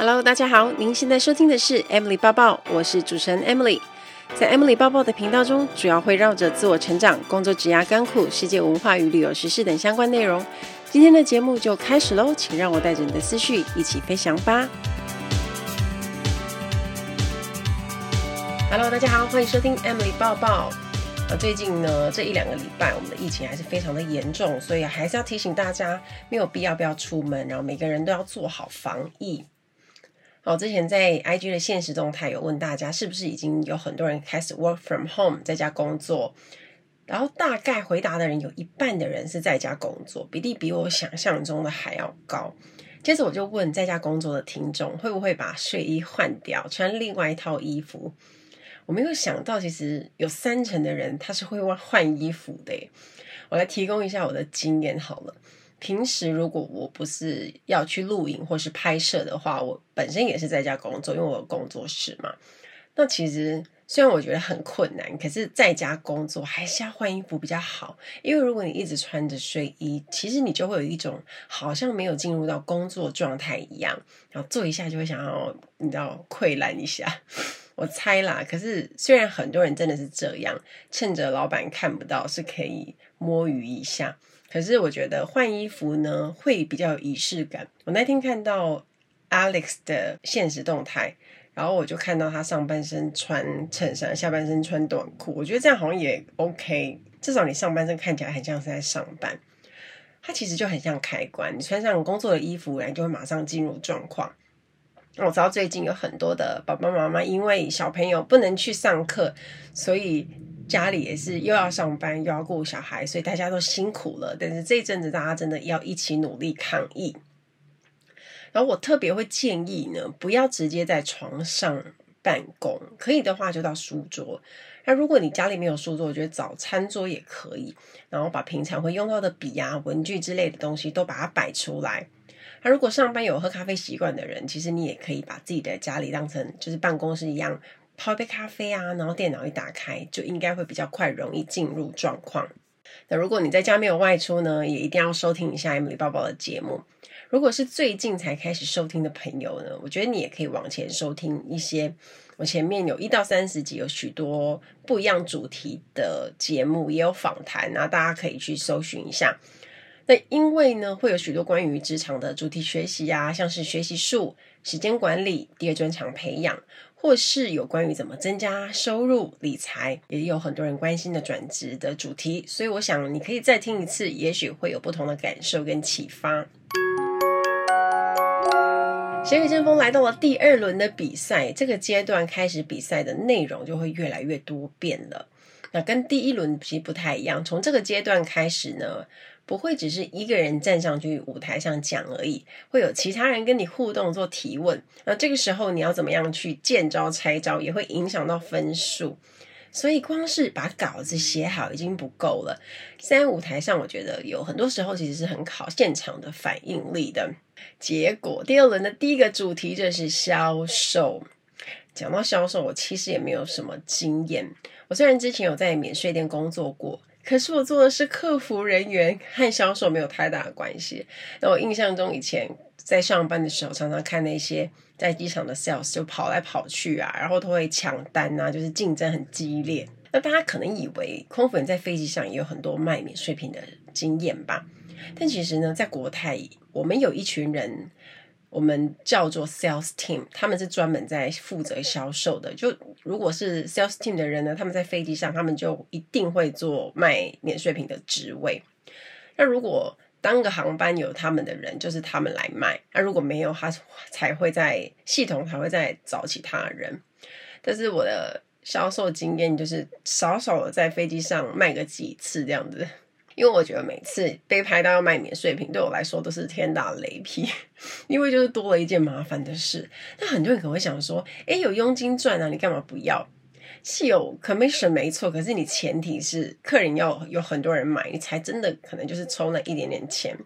Hello，大家好，您现在收听的是 Emily 抱抱，我是主持人 Emily。在 Emily 抱抱的频道中，主要会绕着自我成长、工作、职涯、甘苦、世界文化与旅游时事等相关内容。今天的节目就开始喽，请让我带着你的思绪一起飞翔吧。Hello，大家好，欢迎收听 Emily 报报。啊，最近呢，这一两个礼拜，我们的疫情还是非常的严重，所以还是要提醒大家，没有必要不要出门，然后每个人都要做好防疫。好，之前在 IG 的现实动态有问大家，是不是已经有很多人开始 work from home 在家工作？然后大概回答的人有一半的人是在家工作，比例比我想象中的还要高。接着我就问在家工作的听众，会不会把睡衣换掉，穿另外一套衣服？我没有想到，其实有三成的人他是会换衣服的。我来提供一下我的经验好了。平时如果我不是要去录影或是拍摄的话，我本身也是在家工作，因为我有工作室嘛。那其实虽然我觉得很困难，可是在家工作还是要换衣服比较好。因为如果你一直穿着睡衣，其实你就会有一种好像没有进入到工作状态一样，然后做一下就会想要你知道溃烂一下。我猜啦，可是虽然很多人真的是这样，趁着老板看不到是可以摸鱼一下。可是我觉得换衣服呢会比较有仪式感。我那天看到 Alex 的现实动态，然后我就看到他上半身穿衬衫，下半身穿短裤。我觉得这样好像也 OK，至少你上半身看起来很像是在上班。他其实就很像开关，你穿上工作的衣服，然后就会马上进入状况。我知道最近有很多的爸爸妈妈因为小朋友不能去上课，所以。家里也是又要上班又要顾小孩，所以大家都辛苦了。但是这一阵子大家真的要一起努力抗疫。然后我特别会建议呢，不要直接在床上办公，可以的话就到书桌。那如果你家里没有书桌，我觉得找餐桌也可以。然后把平常会用到的笔啊、文具之类的东西都把它摆出来。那如果上班有喝咖啡习惯的人，其实你也可以把自己的家里当成就是办公室一样。泡一杯咖啡啊，然后电脑一打开，就应该会比较快，容易进入状况。那如果你在家没有外出呢，也一定要收听一下 Emily 报报的节目。如果是最近才开始收听的朋友呢，我觉得你也可以往前收听一些。我前面有一到三十集，有许多不一样主题的节目，也有访谈，然后大家可以去搜寻一下。那因为呢，会有许多关于职场的主题学习啊，像是学习术、时间管理、第二专长培养。或是有关于怎么增加收入、理财，也有很多人关心的转职的主题，所以我想你可以再听一次，也许会有不同的感受跟启发。咸鱼争锋来到了第二轮的比赛，这个阶段开始比赛的内容就会越来越多变了。那跟第一轮其实不太一样，从这个阶段开始呢，不会只是一个人站上去舞台上讲而已，会有其他人跟你互动做提问。那这个时候你要怎么样去见招拆招，也会影响到分数。所以光是把稿子写好已经不够了。在舞台上，我觉得有很多时候其实是很考现场的反应力的。结果第二轮的第一个主题就是销售。讲到销售，我其实也没有什么经验。我虽然之前有在免税店工作过。可是我做的是客服人员，和销售没有太大的关系。那我印象中以前在上班的时候，常常看那些在机场的 sales 就跑来跑去啊，然后都会抢单啊，就是竞争很激烈。那大家可能以为空服员在飞机上也有很多卖免税品的经验吧？但其实呢，在国泰，我们有一群人。我们叫做 sales team，他们是专门在负责销售的。就如果是 sales team 的人呢，他们在飞机上，他们就一定会做卖免税品的职位。那如果当个航班有他们的人，就是他们来卖；那如果没有，他才会在系统才会再找其他人。但是我的销售经验就是少少的在飞机上卖个几次这样子。因为我觉得每次被拍到要卖免税品，对我来说都是天打雷劈，因为就是多了一件麻烦的事。那很多人可能会想说，诶，有佣金赚啊，你干嘛不要？是有 commission 没错，可是你前提是客人要有很多人买，你才真的可能就是抽那一点点钱。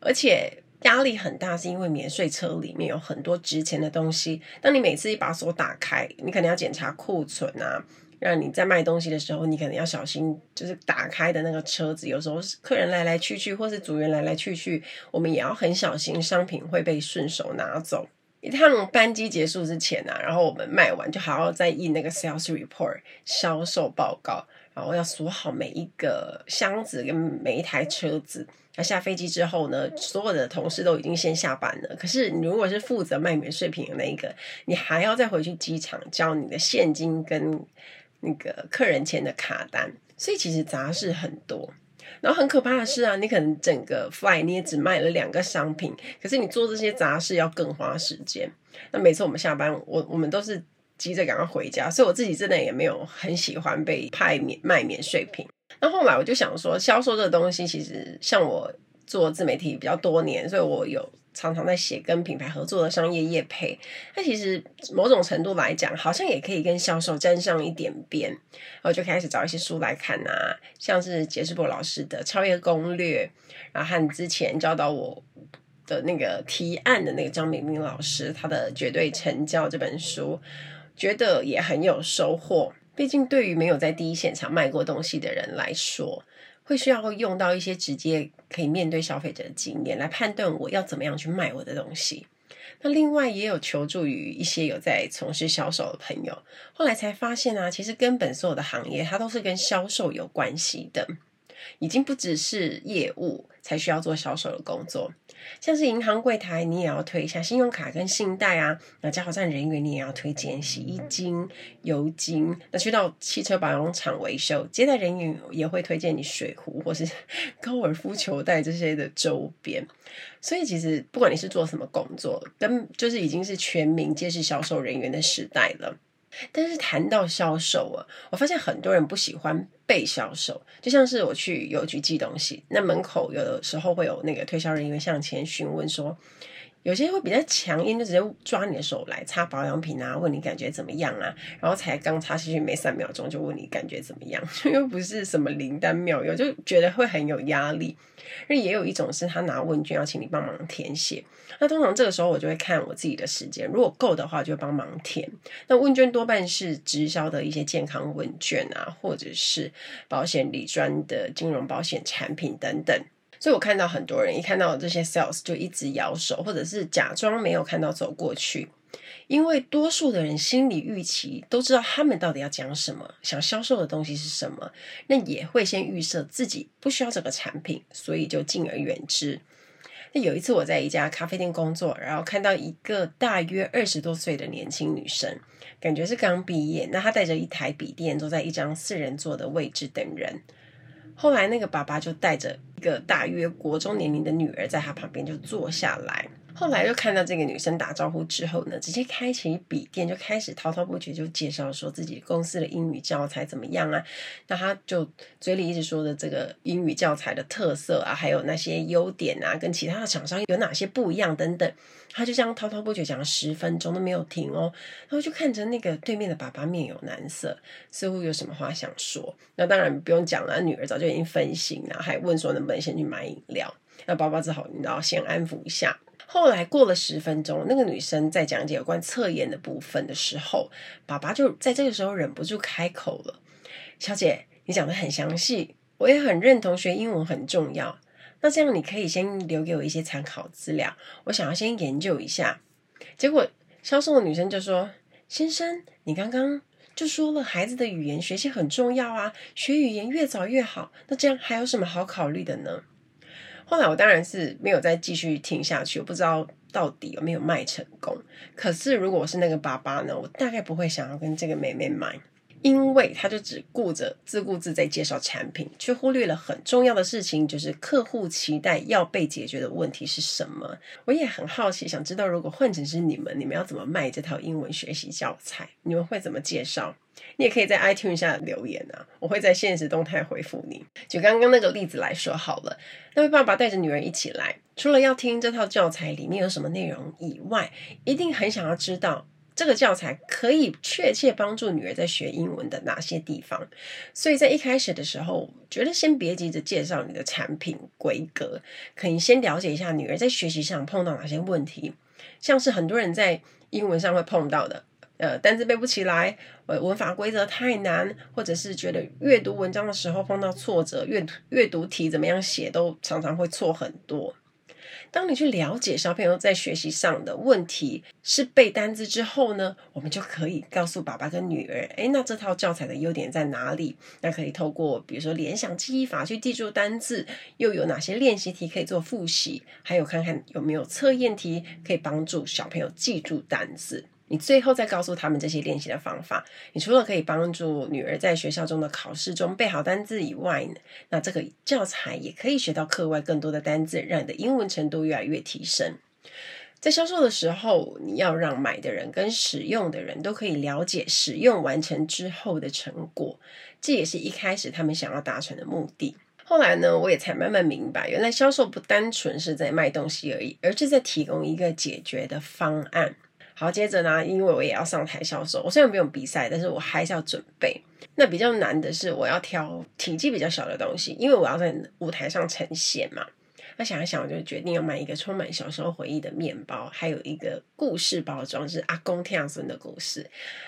而且压力很大，是因为免税车里面有很多值钱的东西。当你每次一把锁打开，你可能要检查库存啊。让你在卖东西的时候，你可能要小心，就是打开的那个车子，有时候客人来来去去，或是组员来来去去，我们也要很小心，商品会被顺手拿走。一趟班机结束之前啊，然后我们卖完就还要再印那个 sales report 销售报告，然后要锁好每一个箱子跟每一台车子。那下飞机之后呢，所有的同事都已经先下班了。可是你如果是负责卖免税品的那一个，你还要再回去机场交你的现金跟那个客人签的卡单，所以其实杂事很多。然后很可怕的是啊，你可能整个 fly 你也只卖了两个商品，可是你做这些杂事要更花时间。那每次我们下班，我我们都是急着赶快回家，所以我自己真的也没有很喜欢被派免卖免税品。那后来我就想说，销售这个东西其实像我做自媒体比较多年，所以我有常常在写跟品牌合作的商业业配。那其实某种程度来讲，好像也可以跟销售沾上一点边。然后就开始找一些书来看啊，像是杰士博老师的《超越攻略》，然后和之前教导我的那个提案的那个张明明老师他的《绝对成交》这本书，觉得也很有收获。毕竟，对于没有在第一现场卖过东西的人来说，会需要用到一些直接可以面对消费者的经验来判断我要怎么样去卖我的东西。那另外也有求助于一些有在从事销售的朋友，后来才发现啊，其实根本所有的行业它都是跟销售有关系的。已经不只是业务才需要做销售的工作，像是银行柜台，你也要推一下信用卡跟信贷啊；那加油站人员，你也要推荐洗衣精、油精；那去到汽车保养厂维修，接待人员也会推荐你水壶或是 高尔夫球袋这些的周边。所以，其实不管你是做什么工作，跟就是已经是全民皆是销售人员的时代了。但是谈到销售啊，我发现很多人不喜欢被销售，就像是我去邮局寄东西，那门口有的时候会有那个推销人员向前询问说。有些会比较强硬，就直接抓你的手来擦保养品啊，问你感觉怎么样啊，然后才刚擦下去没三秒钟就问你感觉怎么样，又不是什么灵丹妙药，就觉得会很有压力。那也有一种是他拿问卷要请你帮忙填写，那通常这个时候我就会看我自己的时间，如果够的话就帮忙填。那问卷多半是直销的一些健康问卷啊，或者是保险理专的金融保险产品等等。所以我看到很多人一看到这些 sales 就一直摇手，或者是假装没有看到走过去，因为多数的人心里预期都知道他们到底要讲什么，想销售的东西是什么，那也会先预设自己不需要这个产品，所以就敬而远之。那有一次我在一家咖啡店工作，然后看到一个大约二十多岁的年轻女生，感觉是刚毕业，那她带着一台笔电坐在一张四人座的位置等人。后来那个爸爸就带着一个大约国中年龄的女儿在他旁边就坐下来。后来就看到这个女生打招呼之后呢，直接开启笔电就开始滔滔不绝就介绍说自己公司的英语教材怎么样啊。那他就嘴里一直说的这个英语教材的特色啊，还有那些优点啊，跟其他的厂商有哪些不一样等等。他就这样滔滔不绝讲了十分钟都没有停哦。然后就看着那个对面的爸爸面有难色，似乎有什么话想说。那当然不用讲了，女儿早就已经分心了，还问说能不能先去买饮料。那爸爸只好你知道先安抚一下。后来过了十分钟，那个女生在讲解有关测验的部分的时候，爸爸就在这个时候忍不住开口了：“小姐，你讲得很详细，我也很认同学英文很重要。那这样你可以先留给我一些参考资料，我想要先研究一下。”结果销售的女生就说：“先生，你刚刚就说了孩子的语言学习很重要啊，学语言越早越好。那这样还有什么好考虑的呢？”后来我当然是没有再继续听下去，我不知道到底有没有卖成功。可是如果我是那个爸爸呢，我大概不会想要跟这个妹妹买。因为他就只顾着自顾自在介绍产品，却忽略了很重要的事情，就是客户期待要被解决的问题是什么。我也很好奇，想知道如果换成是你们，你们要怎么卖这套英文学习教材？你们会怎么介绍？你也可以在 iTunes 下留言啊，我会在现实动态回复你。就刚刚那个例子来说好了，那位爸爸带着女儿一起来，除了要听这套教材里面有什么内容以外，一定很想要知道。这个教材可以确切帮助女儿在学英文的哪些地方？所以在一开始的时候，觉得先别急着介绍你的产品规格，可以先了解一下女儿在学习上碰到哪些问题，像是很多人在英文上会碰到的，呃，单词背不起来，呃，文法规则太难，或者是觉得阅读文章的时候碰到挫折，阅阅读题怎么样写都常常会错很多。当你去了解小朋友在学习上的问题是背单字之后呢，我们就可以告诉爸爸跟女儿，诶，那这套教材的优点在哪里？那可以透过比如说联想记忆法去记住单字，又有哪些练习题可以做复习？还有看看有没有测验题可以帮助小朋友记住单字。你最后再告诉他们这些练习的方法，你除了可以帮助女儿在学校中的考试中背好单字以外呢，那这个教材也可以学到课外更多的单字，让你的英文程度越来越提升。在销售的时候，你要让买的人跟使用的人都可以了解使用完成之后的成果，这也是一开始他们想要达成的目的。后来呢，我也才慢慢明白，原来销售不单纯是在卖东西而已，而是在提供一个解决的方案。好，接着呢，因为我也要上台销售，我虽然不用比赛，但是我还是要准备。那比较难的是，我要挑体积比较小的东西，因为我要在舞台上呈现嘛。那想一想，我就决定要买一个充满小时候回忆的面包，还有一个故事包装，是阿公听孙的故事。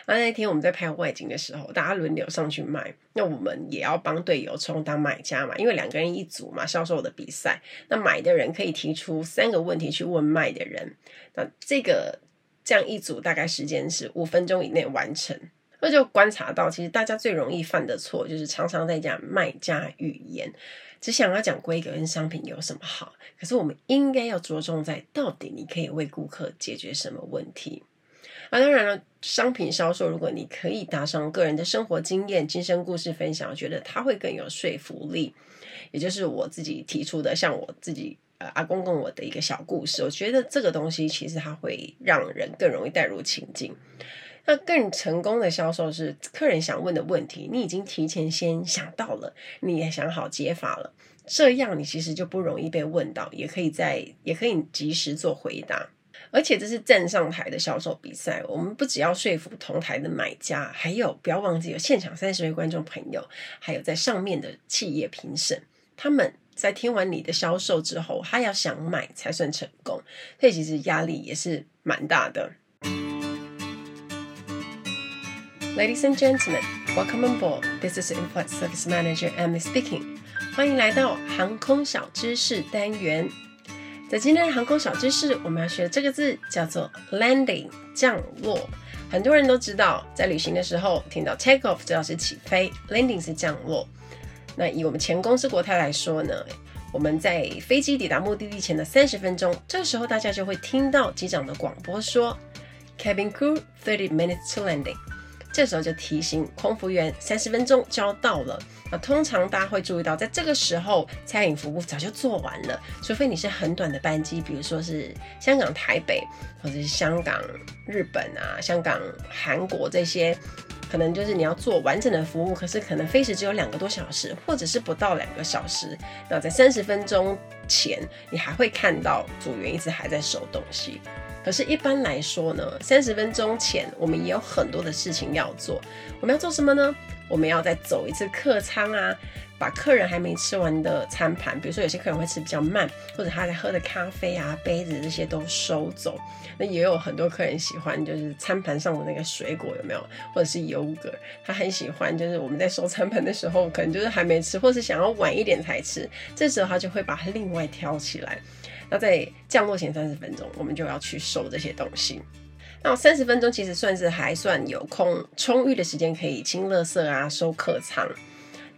那那天我们在拍外景的时候，大家轮流上去卖，那我们也要帮队友充当买家嘛，因为两个人一组嘛，销售的比赛。那买的人可以提出三个问题去问卖的人，那这个。这样一组大概时间是五分钟以内完成，那就观察到，其实大家最容易犯的错就是常常在讲卖家语言，只想要讲规格跟商品有什么好。可是我们应该要着重在到底你可以为顾客解决什么问题。啊，当然了，商品销售如果你可以搭上个人的生活经验、亲身故事分享，我觉得它会更有说服力。也就是我自己提出的，像我自己。阿公跟我的一个小故事，我觉得这个东西其实它会让人更容易带入情境。那更成功的销售是客人想问的问题，你已经提前先想到了，你也想好解法了，这样你其实就不容易被问到，也可以在也可以及时做回答。而且这是站上台的销售比赛，我们不只要说服同台的买家，还有不要忘记有现场三十位观众朋友，还有在上面的企业评审，他们。在听完你的销售之后，他要想买才算成功，所以其实压力也是蛮大的。Ladies and gentlemen, welcome on board. This is In-flight Service Manager Emily speaking. 欢迎来到航空小知识单元。在今天的航空小知识，我们要学的这个字叫做 landing，降落。很多人都知道，在旅行的时候听到 take off 知道是起飞，landing 是降落。那以我们前公司国泰来说呢，我们在飞机抵达目的地前的三十分钟，这个时候大家就会听到机长的广播说，Cabin crew thirty minutes to landing。这时候就提醒空服员三十分钟就要到了。那通常大家会注意到，在这个时候餐饮服务早就做完了，除非你是很短的班机，比如说是香港台北，或者是香港日本啊、香港韩国这些。可能就是你要做完整的服务，可是可能飞时只有两个多小时，或者是不到两个小时。那在三十分钟前，你还会看到组员一直还在收东西。可是，一般来说呢，三十分钟前我们也有很多的事情要做。我们要做什么呢？我们要再走一次客舱啊。把客人还没吃完的餐盘，比如说有些客人会吃比较慢，或者他在喝的咖啡啊、杯子这些都收走。那也有很多客人喜欢，就是餐盘上的那个水果有没有，或者是优格，他很喜欢。就是我们在收餐盘的时候，可能就是还没吃，或是想要晚一点才吃，这时候他就会把它另外挑起来。那在降落前三十分钟，我们就要去收这些东西。那三十分钟其实算是还算有空充裕的时间，可以清垃圾啊、收客舱。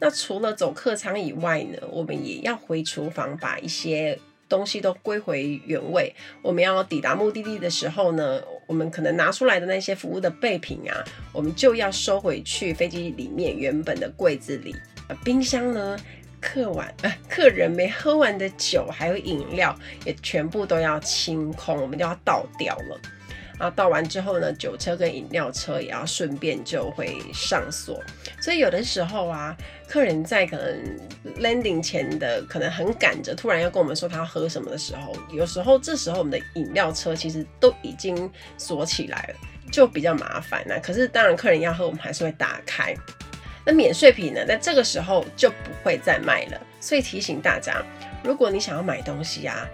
那除了走客舱以外呢，我们也要回厨房把一些东西都归回原位。我们要抵达目的地的时候呢，我们可能拿出来的那些服务的备品啊，我们就要收回去飞机里面原本的柜子里。冰箱呢，客完呃客人没喝完的酒还有饮料也全部都要清空，我们就要倒掉了。然后倒完之后呢，酒车跟饮料车也要顺便就会上锁，所以有的时候啊，客人在可能 landing 前的可能很赶着，突然要跟我们说他要喝什么的时候，有时候这时候我们的饮料车其实都已经锁起来了，就比较麻烦啊。可是当然客人要喝，我们还是会打开。那免税品呢，在这个时候就不会再卖了。所以提醒大家，如果你想要买东西啊。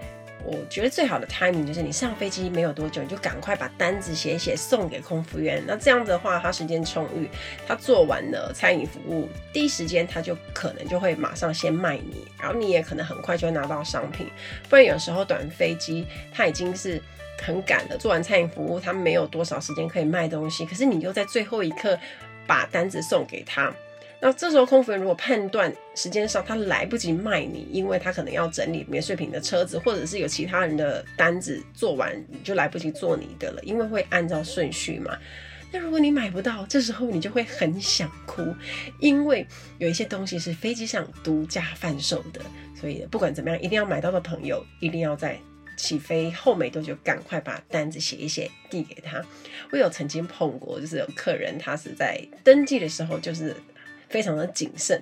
我觉得最好的 timing 就是你上飞机没有多久，你就赶快把单子写写送给空服员。那这样子的话，他时间充裕，他做完了餐饮服务，第一时间他就可能就会马上先卖你，然后你也可能很快就会拿到商品。不然有时候短飞机他已经是很赶的，做完餐饮服务他没有多少时间可以卖东西，可是你又在最后一刻把单子送给他。那这时候，空服员如果判断时间上他来不及卖你，因为他可能要整理免税品的车子，或者是有其他人的单子做完，你就来不及做你的了，因为会按照顺序嘛。那如果你买不到，这时候你就会很想哭，因为有一些东西是飞机上独家贩售的，所以不管怎么样，一定要买到的朋友，一定要在起飞后没多久赶快把单子写一写，递给他。我有曾经碰过，就是有客人他是在登记的时候就是。非常的谨慎，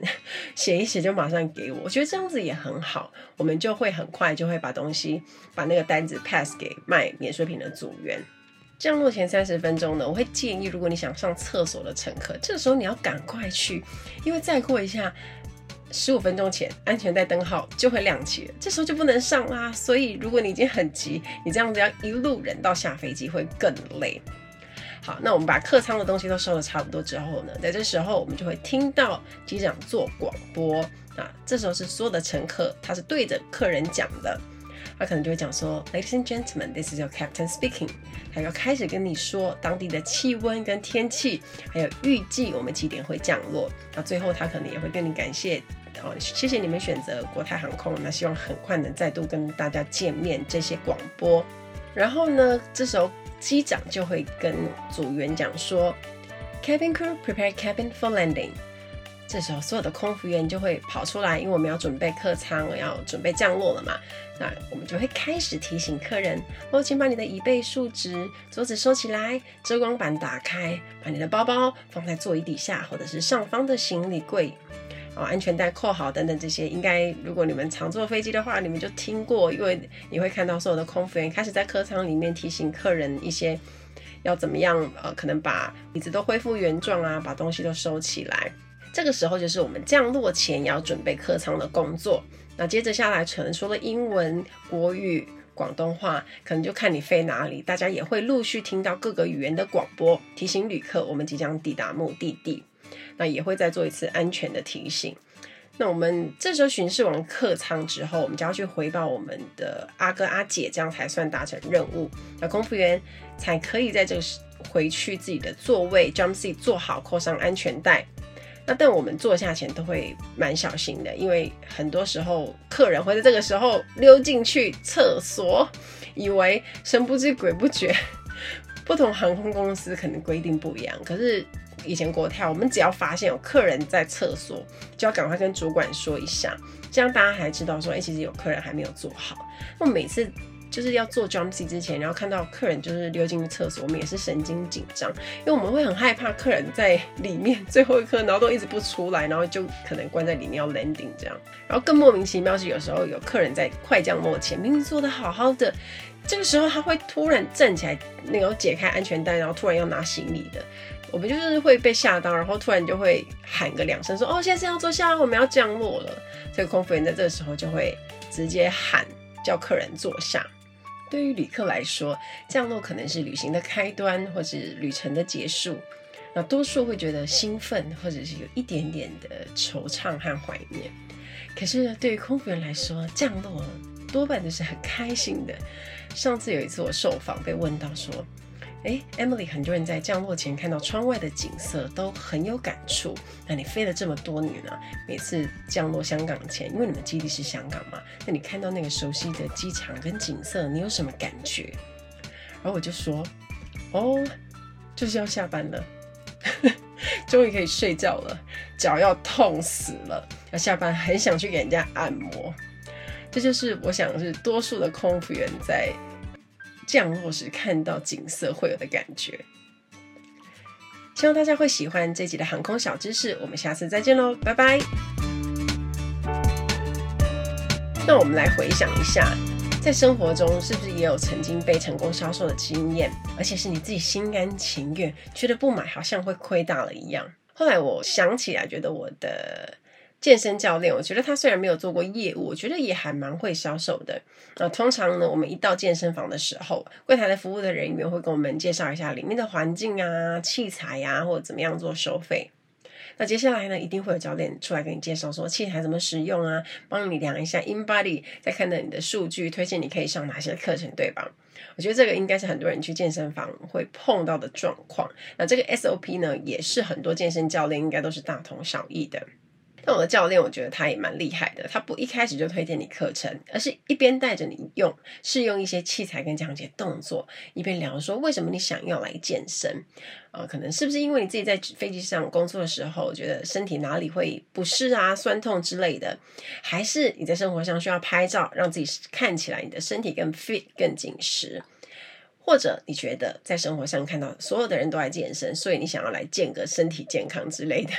写一写就马上给我，我觉得这样子也很好，我们就会很快就会把东西把那个单子 pass 给卖免税品的组员。降落前三十分钟呢，我会建议如果你想上厕所的乘客，这时候你要赶快去，因为再过一下十五分钟前安全带灯号就会亮起了，这时候就不能上啦。所以如果你已经很急，你这样子要一路忍到下飞机会更累。好，那我们把客舱的东西都收的差不多之后呢，在这时候我们就会听到机长做广播啊，这时候是所有的乘客，他是对着客人讲的，他可能就会讲说，Ladies and gentlemen, this is your captain speaking。他要开始跟你说当地的气温跟天气，还有预计我们几点会降落。那最后他可能也会跟你感谢，哦，谢谢你们选择国泰航空，那希望很快能再度跟大家见面。这些广播，然后呢，这时候。机长就会跟组员讲说：“Cabin crew prepare cabin for landing。”这时候，所有的空服员就会跑出来，因为我们要准备客舱，要准备降落了嘛。那我们就会开始提醒客人：“哦，请把你的椅背竖直，桌子收起来，遮光板打开，把你的包包放在座椅底下或者是上方的行李柜。”哦，安全带扣好等等这些，应该如果你们常坐飞机的话，你们就听过，因为你会看到所有的空服员开始在客舱里面提醒客人一些要怎么样，呃，可能把椅子都恢复原状啊，把东西都收起来。这个时候就是我们降落前要准备客舱的工作。那接着下来，可能说了英文、国语、广东话，可能就看你飞哪里，大家也会陆续听到各个语言的广播，提醒旅客我们即将抵达目的地。那也会再做一次安全的提醒。那我们这时候巡视完客舱之后，我们就要去回报我们的阿哥阿姐，这样才算达成任务。那空服员才可以在这个时回去自己的座位，jump seat 坐好，扣上安全带。那但我们坐下前都会蛮小心的，因为很多时候客人会在这个时候溜进去厕所，以为神不知鬼不觉。不同航空公司可能规定不一样，可是。以前国泰，我们只要发现有客人在厕所，就要赶快跟主管说一下，这样大家还知道说，哎、其实有客人还没有做好。那每次就是要做 jump s 之前，然后看到客人就是溜进去厕所，我们也是神经紧张，因为我们会很害怕客人在里面最后一刻，然后都一直不出来，然后就可能关在里面要 landing 这样。然后更莫名其妙是，有时候有客人在快降落前，明明坐得好好的，这个时候他会突然站起来，那个解开安全带，然后突然要拿行李的。我们就是会被吓到，然后突然就会喊个两声说：“哦，现在是要坐下，我们要降落了。”这个空服员在这个时候就会直接喊叫客人坐下。对于旅客来说，降落可能是旅行的开端，或是旅程的结束。那多数会觉得兴奋，或者是有一点点的惆怅和怀念。可是对于空服员来说，降落多半都是很开心的。上次有一次我受访被问到说。哎，Emily，很多人在降落前看到窗外的景色都很有感触。那你飞了这么多年啊，每次降落香港前，因为你们基地是香港嘛，那你看到那个熟悉的机场跟景色，你有什么感觉？然后我就说，哦，就是要下班了，终于可以睡觉了，脚要痛死了，要下班，很想去给人家按摩。这就是我想是多数的空服员在。降落时看到景色会有的感觉，希望大家会喜欢这集的航空小知识。我们下次再见喽，拜拜。那我们来回想一下，在生活中是不是也有曾经被成功销售的经验，而且是你自己心甘情愿，觉得不买好像会亏大了一样。后来我想起来，觉得我的健身教练，我觉得他虽然没有做过业务，我觉得也还蛮会销售的。那通常呢，我们一到健身房的时候，柜台的服务的人员会跟我们介绍一下里面的环境啊、器材呀、啊，或者怎么样做收费。那接下来呢，一定会有教练出来给你介绍说器材怎么使用啊，帮你量一下 InBody，再看到你的数据，推荐你可以上哪些课程，对吧？我觉得这个应该是很多人去健身房会碰到的状况。那这个 SOP 呢，也是很多健身教练应该都是大同小异的。那我的教练，我觉得他也蛮厉害的。他不一开始就推荐你课程，而是一边带着你用试用一些器材跟讲解动作，一边聊说为什么你想要来健身啊？可能是不是因为你自己在飞机上工作的时候，觉得身体哪里会不适啊、酸痛之类的？还是你在生活上需要拍照，让自己看起来你的身体更 fit、更紧实？或者你觉得在生活上看到所有的人都在健身，所以你想要来健个身体健康之类的？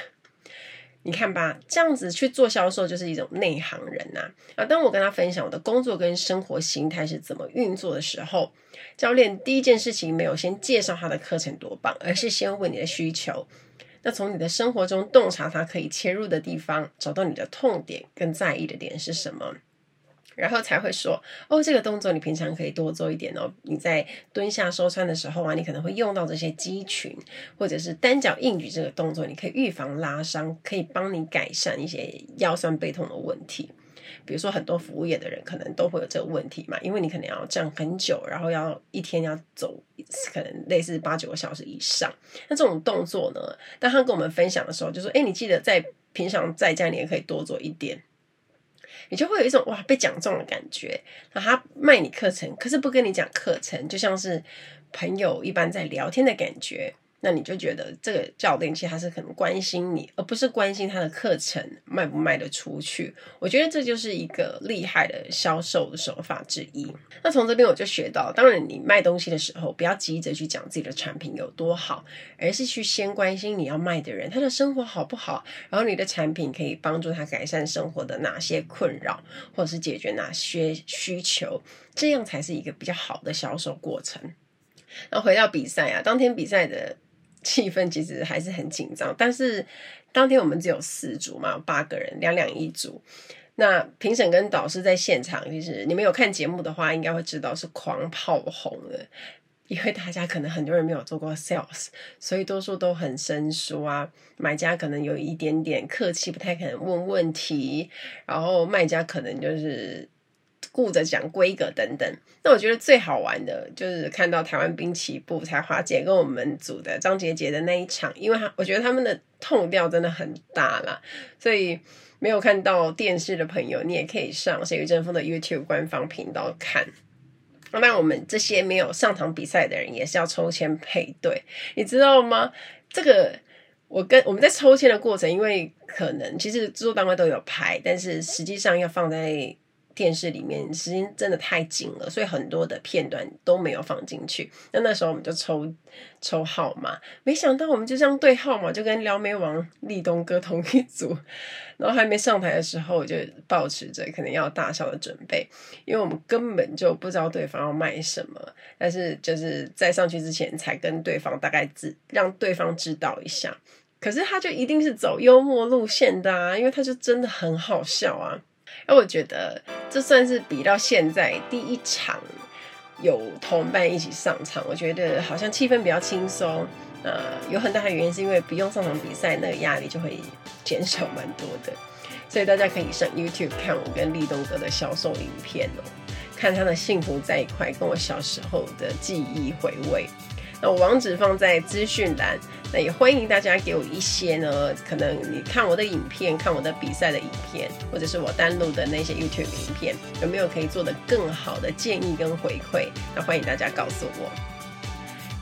你看吧，这样子去做销售就是一种内行人呐、啊。当我跟他分享我的工作跟生活形态是怎么运作的时候，教练第一件事情没有先介绍他的课程多棒，而是先问你的需求。那从你的生活中洞察他可以切入的地方，找到你的痛点跟在意的点是什么。然后才会说哦，这个动作你平常可以多做一点哦。你在蹲下收穿的时候啊，你可能会用到这些肌群，或者是单脚硬举这个动作，你可以预防拉伤，可以帮你改善一些腰酸背痛的问题。比如说很多服务业的人可能都会有这个问题嘛，因为你可能要站很久，然后要一天要走可能类似八九个小时以上。那这种动作呢，当他跟我们分享的时候，就说：哎，你记得在平常在家你也可以多做一点。你就会有一种哇被讲中的感觉，那他卖你课程，可是不跟你讲课程，就像是朋友一般在聊天的感觉。那你就觉得这个教练其实他是很关心你，而不是关心他的课程卖不卖得出去。我觉得这就是一个厉害的销售的手法之一。那从这边我就学到，当然你卖东西的时候，不要急着去讲自己的产品有多好，而是去先关心你要卖的人他的生活好不好，然后你的产品可以帮助他改善生活的哪些困扰，或者是解决哪些需求，这样才是一个比较好的销售过程。那回到比赛啊，当天比赛的。气氛其实还是很紧张，但是当天我们只有四组嘛，八个人，两两一组。那评审跟导师在现场，其实你们有看节目的话，应该会知道是狂炮红的，因为大家可能很多人没有做过 sales，所以多数都很生疏啊。买家可能有一点点客气，不太可能问问题，然后卖家可能就是。顾着讲规格等等，那我觉得最好玩的就是看到台湾滨崎步才华姐跟我们组的张杰杰的那一场，因为他我觉得他们的 tone 调真的很大啦，所以没有看到电视的朋友，你也可以上谁与争锋的 YouTube 官方频道看。那我们这些没有上场比赛的人也是要抽签配对，你知道吗？这个我跟我们在抽签的过程，因为可能其实制作单位都有排，但是实际上要放在。电视里面时间真的太紧了，所以很多的片段都没有放进去。那那时候我们就抽抽号码，没想到我们就这样对号码，就跟撩妹王立东哥同一组。然后还没上台的时候，我就抱持着可能要大笑的准备，因为我们根本就不知道对方要卖什么。但是就是在上去之前，才跟对方大概知让对方知道一下。可是他就一定是走幽默路线的啊，因为他就真的很好笑啊。那我觉得这算是比到现在第一场有同伴一起上场，我觉得好像气氛比较轻松。呃，有很大的原因是因为不用上场比赛，那个压力就会减少蛮多的。所以大家可以上 YouTube 看我跟立东哥的销售影片哦，看他的幸福在一块，跟我小时候的记忆回味。那我网址放在资讯栏，那也欢迎大家给我一些呢，可能你看我的影片，看我的比赛的影片，或者是我单录的那些 YouTube 影片，有没有可以做的更好的建议跟回馈？那欢迎大家告诉我。